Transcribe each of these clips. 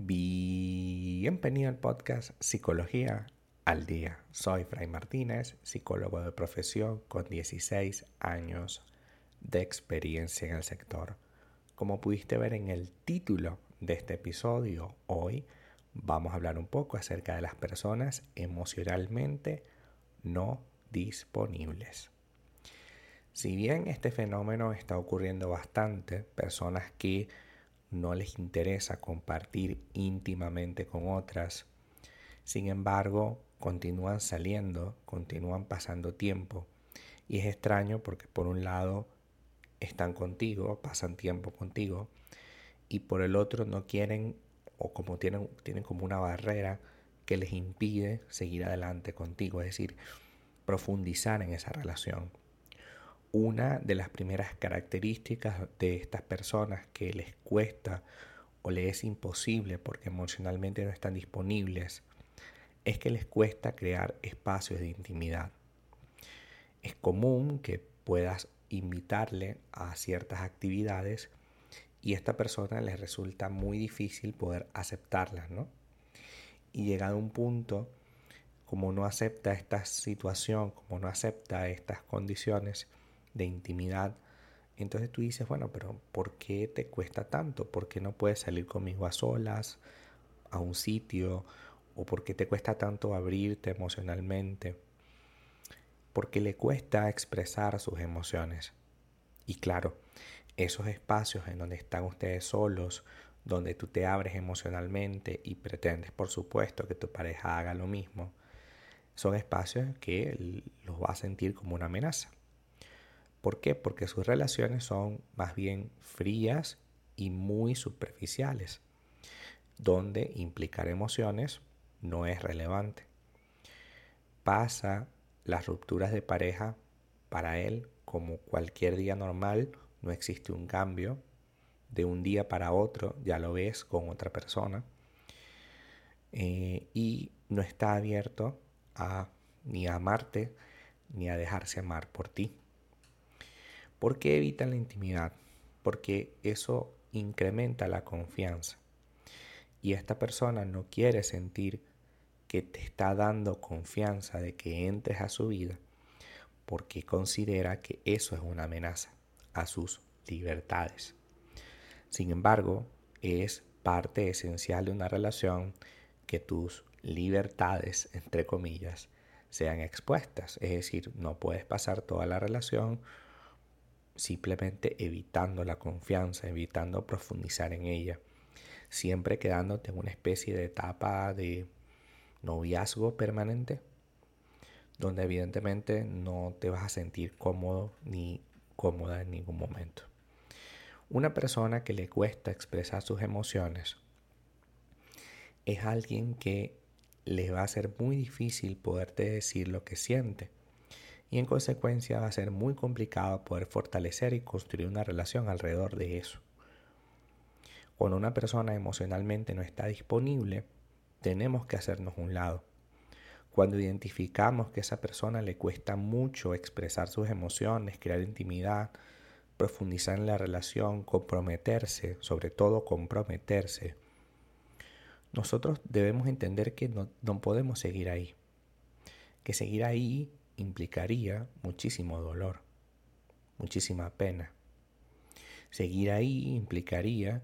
Bienvenido al podcast Psicología al Día. Soy Fray Martínez, psicólogo de profesión con 16 años de experiencia en el sector. Como pudiste ver en el título de este episodio, hoy vamos a hablar un poco acerca de las personas emocionalmente no disponibles. Si bien este fenómeno está ocurriendo bastante, personas que no les interesa compartir íntimamente con otras. Sin embargo, continúan saliendo, continúan pasando tiempo. Y es extraño porque por un lado están contigo, pasan tiempo contigo, y por el otro no quieren o como tienen, tienen como una barrera que les impide seguir adelante contigo, es decir, profundizar en esa relación. Una de las primeras características de estas personas que les cuesta o les es imposible porque emocionalmente no están disponibles es que les cuesta crear espacios de intimidad. Es común que puedas invitarle a ciertas actividades y a esta persona les resulta muy difícil poder aceptarlas, ¿no? Y llegado un punto, como no acepta esta situación, como no acepta estas condiciones, de intimidad. Entonces tú dices, bueno, pero ¿por qué te cuesta tanto? ¿Por qué no puedes salir conmigo a solas, a un sitio? ¿O por qué te cuesta tanto abrirte emocionalmente? Porque le cuesta expresar sus emociones. Y claro, esos espacios en donde están ustedes solos, donde tú te abres emocionalmente y pretendes, por supuesto, que tu pareja haga lo mismo, son espacios que los va a sentir como una amenaza. ¿Por qué? Porque sus relaciones son más bien frías y muy superficiales, donde implicar emociones no es relevante. Pasa las rupturas de pareja para él como cualquier día normal, no existe un cambio. De un día para otro ya lo ves con otra persona. Eh, y no está abierto a ni a amarte ni a dejarse amar por ti. ¿Por qué evitan la intimidad? Porque eso incrementa la confianza. Y esta persona no quiere sentir que te está dando confianza de que entres a su vida porque considera que eso es una amenaza a sus libertades. Sin embargo, es parte esencial de una relación que tus libertades, entre comillas, sean expuestas. Es decir, no puedes pasar toda la relación simplemente evitando la confianza, evitando profundizar en ella, siempre quedándote en una especie de etapa de noviazgo permanente, donde evidentemente no te vas a sentir cómodo ni cómoda en ningún momento. Una persona que le cuesta expresar sus emociones es alguien que le va a ser muy difícil poderte decir lo que siente y en consecuencia va a ser muy complicado poder fortalecer y construir una relación alrededor de eso. Cuando una persona emocionalmente no está disponible, tenemos que hacernos un lado. Cuando identificamos que a esa persona le cuesta mucho expresar sus emociones, crear intimidad, profundizar en la relación, comprometerse, sobre todo comprometerse, nosotros debemos entender que no, no podemos seguir ahí. Que seguir ahí implicaría muchísimo dolor, muchísima pena. Seguir ahí implicaría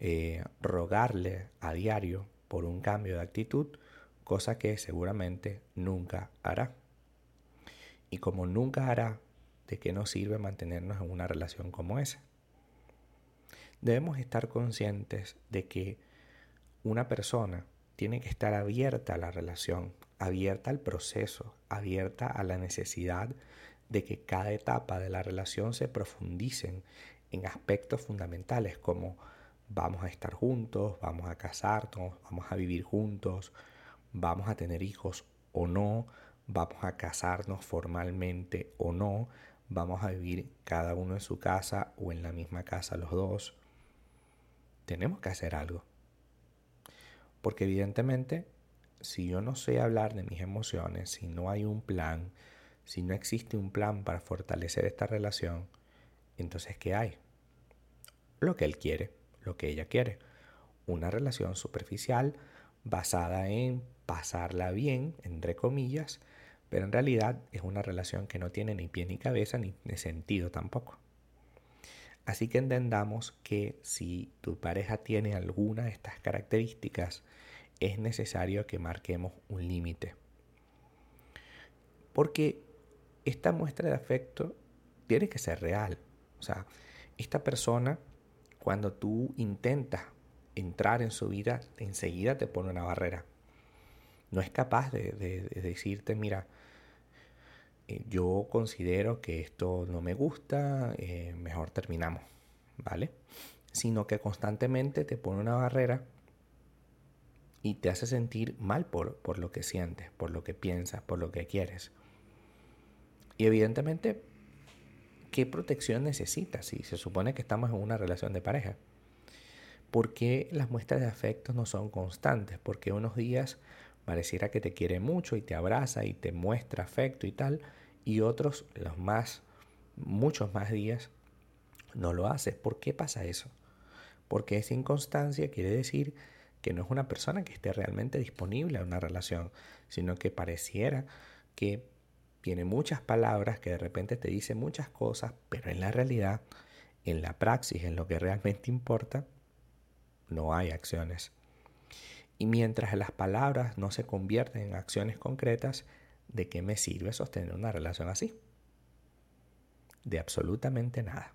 eh, rogarle a diario por un cambio de actitud, cosa que seguramente nunca hará. Y como nunca hará, ¿de qué nos sirve mantenernos en una relación como esa? Debemos estar conscientes de que una persona tiene que estar abierta a la relación, abierta al proceso, abierta a la necesidad de que cada etapa de la relación se profundicen en aspectos fundamentales como vamos a estar juntos, vamos a casarnos, vamos a vivir juntos, vamos a tener hijos o no, vamos a casarnos formalmente o no, vamos a vivir cada uno en su casa o en la misma casa los dos. Tenemos que hacer algo. Porque evidentemente si yo no sé hablar de mis emociones, si no hay un plan, si no existe un plan para fortalecer esta relación, entonces ¿qué hay? Lo que él quiere, lo que ella quiere. una relación superficial basada en pasarla bien, entre comillas, pero en realidad es una relación que no tiene ni pie ni cabeza ni sentido tampoco. Así que entendamos que si tu pareja tiene alguna de estas características, es necesario que marquemos un límite. Porque esta muestra de afecto tiene que ser real. O sea, esta persona, cuando tú intentas entrar en su vida, enseguida te pone una barrera. No es capaz de, decirte, mira, eh, yo considero que esto no me gusta, eh, mejor terminamos, ¿vale? Sino que constantemente te pone una barrera y te hace sentir mal por, por lo que sientes, por lo que piensas, por lo que quieres. Y evidentemente, ¿qué protección necesitas si se supone que estamos en una relación de pareja? ¿Por qué las muestras de afecto no son constantes? Porque unos días pareciera que te quiere mucho y te abraza y te muestra afecto y tal, y otros, los más, muchos más días, no lo hace. ¿Por qué pasa eso? Porque esa inconstancia quiere decir que no es una persona que esté realmente disponible a una relación, sino que pareciera que tiene muchas palabras, que de repente te dice muchas cosas, pero en la realidad, en la praxis, en lo que realmente importa, no hay acciones. Y mientras las palabras no se convierten en acciones concretas, ¿de qué me sirve sostener una relación así? De absolutamente nada.